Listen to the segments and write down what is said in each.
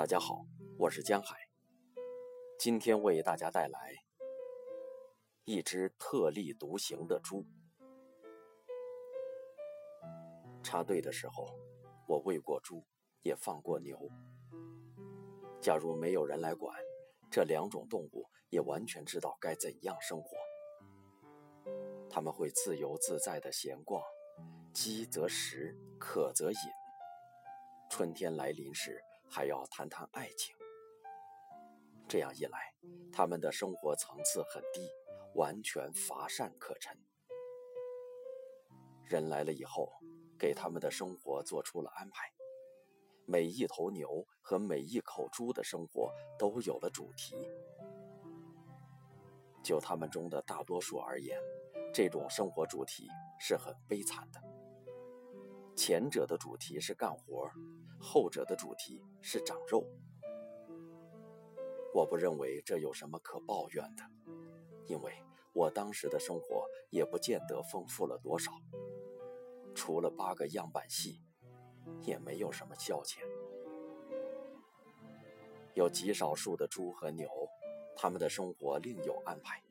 大家好，我是江海。今天为大家带来一只特立独行的猪。插队的时候，我喂过猪，也放过牛。假如没有人来管，这两种动物也完全知道该怎样生活。他们会自由自在的闲逛，饥则食，渴则饮。春天来临时，还要谈谈爱情。这样一来，他们的生活层次很低，完全乏善可陈。人来了以后，给他们的生活做出了安排。每一头牛和每一口猪的生活都有了主题。就他们中的大多数而言，这种生活主题是很悲惨的。前者的主题是干活。后者的主题是长肉，我不认为这有什么可抱怨的，因为我当时的生活也不见得丰富了多少，除了八个样板戏，也没有什么消遣。有极少数的猪和牛，他们的生活另有安排。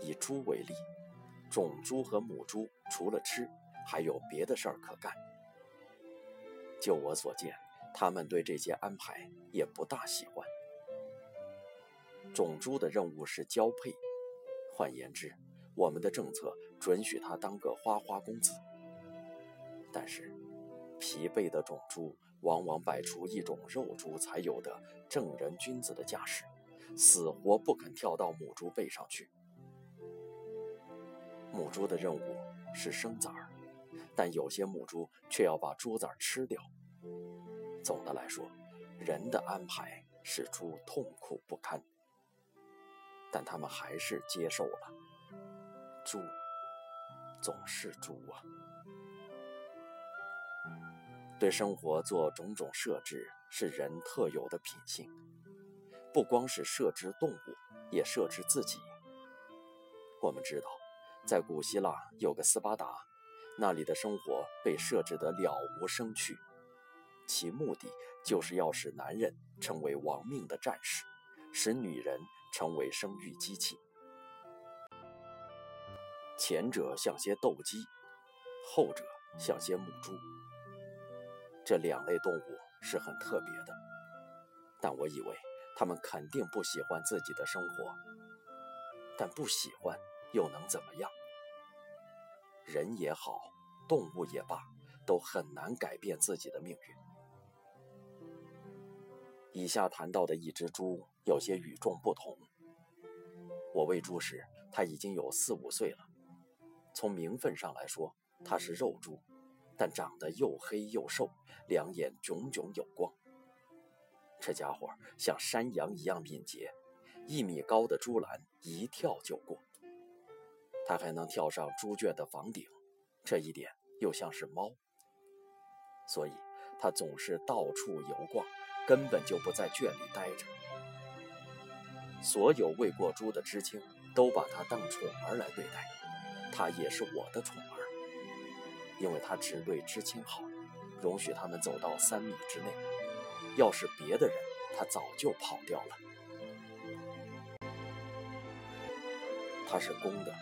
以猪为例，种猪和母猪除了吃，还有别的事儿可干。就我所见，他们对这些安排也不大喜欢。种猪的任务是交配，换言之，我们的政策准许他当个花花公子。但是，疲惫的种猪往往摆出一种肉猪才有的正人君子的架势，死活不肯跳到母猪背上去。母猪的任务是生崽儿。但有些母猪却要把猪崽吃掉。总的来说，人的安排使猪痛苦不堪，但他们还是接受了。猪总是猪啊！对生活做种种设置是人特有的品性，不光是设置动物，也设置自己。我们知道，在古希腊有个斯巴达。那里的生活被设置得了无生趣，其目的就是要使男人成为亡命的战士，使女人成为生育机器。前者像些斗鸡，后者像些母猪。这两类动物是很特别的，但我以为他们肯定不喜欢自己的生活。但不喜欢又能怎么样？人也好，动物也罢，都很难改变自己的命运。以下谈到的一只猪有些与众不同。我喂猪时，它已经有四五岁了。从名分上来说，它是肉猪，但长得又黑又瘦，两眼炯炯有光。这家伙像山羊一样敏捷，一米高的猪栏一跳就过。它还能跳上猪圈的房顶，这一点又像是猫，所以它总是到处游逛，根本就不在圈里待着。所有喂过猪的知青都把它当宠儿来对待，它也是我的宠儿，因为它只对知青好，容许他们走到三米之内。要是别的人，它早就跑掉了。它是公的。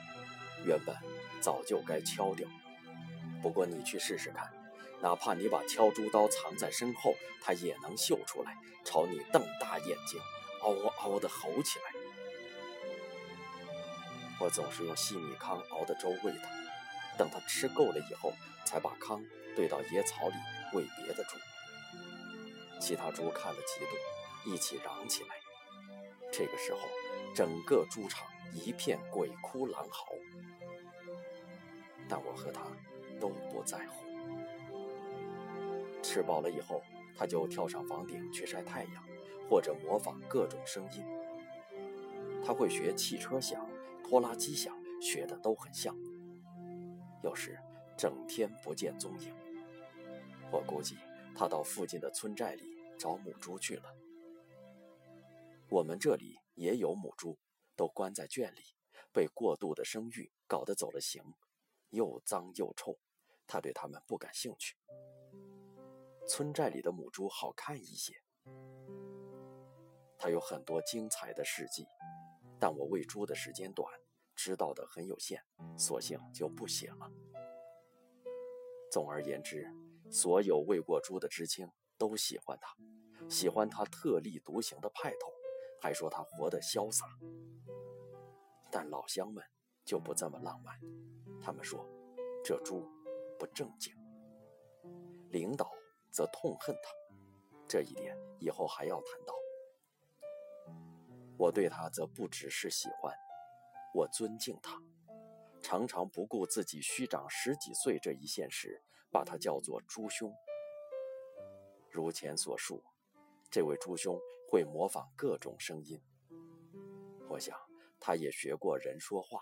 原本早就该敲掉，不过你去试试看，哪怕你把敲猪刀藏在身后，它也能嗅出来，朝你瞪大眼睛，嗷嗷地吼起来。我总是用细米糠熬的粥喂它，等它吃够了以后，才把糠兑到野草里喂别的猪。其他猪看了嫉妒，一起嚷起来。这个时候，整个猪场一片鬼哭狼嚎。但我和他都不在乎。吃饱了以后，他就跳上房顶去晒太阳，或者模仿各种声音。他会学汽车响、拖拉机响，学的都很像。有时整天不见踪影，我估计他到附近的村寨里找母猪去了。我们这里也有母猪，都关在圈里，被过度的生育搞得走了形。又脏又臭，他对他们不感兴趣。村寨里的母猪好看一些，他有很多精彩的事迹，但我喂猪的时间短，知道的很有限，索性就不写了。总而言之，所有喂过猪的知青都喜欢他，喜欢他特立独行的派头，还说他活得潇洒。但老乡们就不这么浪漫，他们说这猪不正经。领导则痛恨他，这一点以后还要谈到。我对他则不只是喜欢，我尊敬他。常常不顾自己虚长十几岁这一现实，把他叫做朱兄。如前所述，这位朱兄会模仿各种声音。我想他也学过人说话，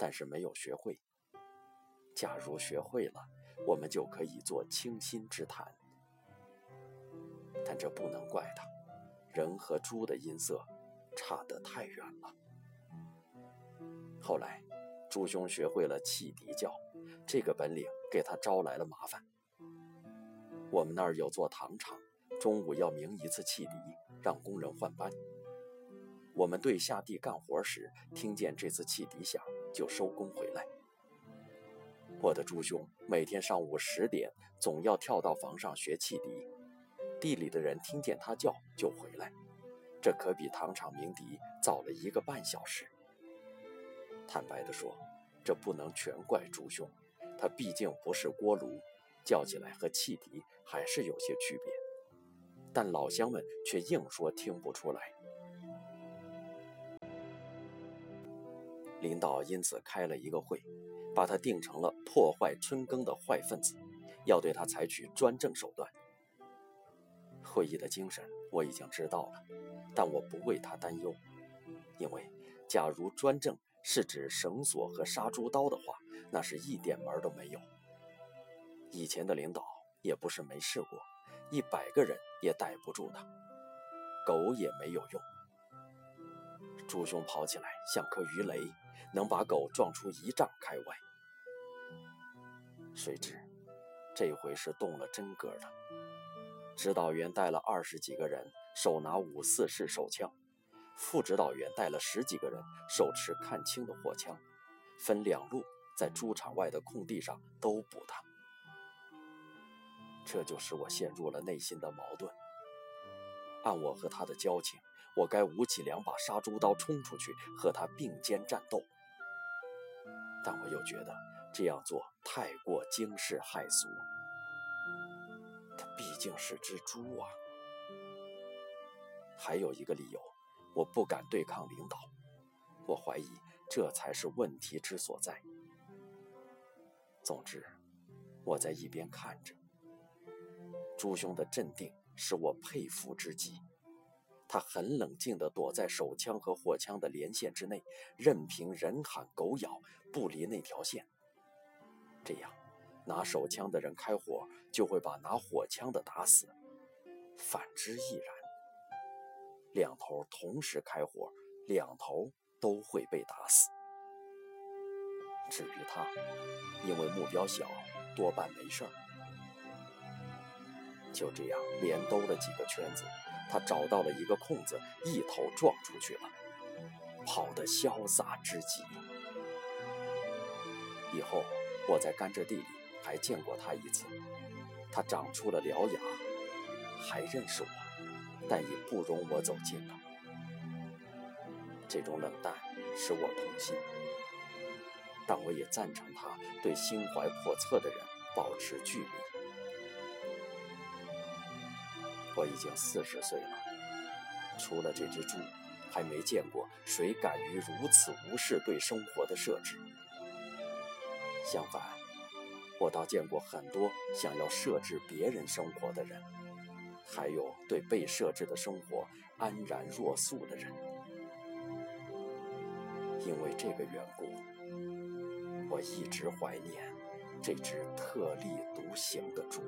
但是没有学会。假如学会了，我们就可以做倾心之谈。但这不能怪他，人和猪的音色差得太远了。后来。朱兄学会了汽笛叫，这个本领给他招来了麻烦。我们那儿有座糖厂，中午要鸣一次汽笛，让工人换班。我们队下地干活时，听见这次汽笛响，就收工回来。我的朱兄每天上午十点总要跳到房上学汽笛，地里的人听见他叫就回来，这可比糖厂鸣笛早了一个半小时。坦白地说，这不能全怪朱兄，他毕竟不是锅炉，叫起来和汽笛还是有些区别。但老乡们却硬说听不出来。领导因此开了一个会，把他定成了破坏春耕的坏分子，要对他采取专政手段。会议的精神我已经知道了，但我不为他担忧，因为假如专政。是指绳索和杀猪刀的话，那是一点门都没有。以前的领导也不是没试过，一百个人也逮不住他，狗也没有用。猪兄跑起来像颗鱼雷，能把狗撞出一丈开外。谁知这回是动了真格的，指导员带了二十几个人，手拿五四式手枪。副指导员带了十几个人，手持看清的火枪，分两路在猪场外的空地上都捕他。这就使我陷入了内心的矛盾。按我和他的交情，我该舞起两把杀猪刀冲出去和他并肩战斗，但我又觉得这样做太过惊世骇俗。他毕竟是只猪啊。还有一个理由。我不敢对抗领导，我怀疑这才是问题之所在。总之，我在一边看着，朱兄的镇定使我佩服之极。他很冷静地躲在手枪和火枪的连线之内，任凭人喊狗咬，不离那条线。这样，拿手枪的人开火，就会把拿火枪的打死；反之亦然。两头同时开火，两头都会被打死。至于他，因为目标小，多半没事儿。就这样连兜了几个圈子，他找到了一个空子，一头撞出去了，跑得潇洒之极。以后我在甘蔗地里还见过他一次，他长出了獠牙，还认识我。但已不容我走近了。这种冷淡使我痛心，但我也赞成他对心怀叵测的人保持距离。我已经四十岁了，除了这只猪，还没见过谁敢于如此无视对生活的设置。相反，我倒见过很多想要设置别人生活的人。还有对被设置的生活安然若素的人，因为这个缘故，我一直怀念这只特立独行的猪。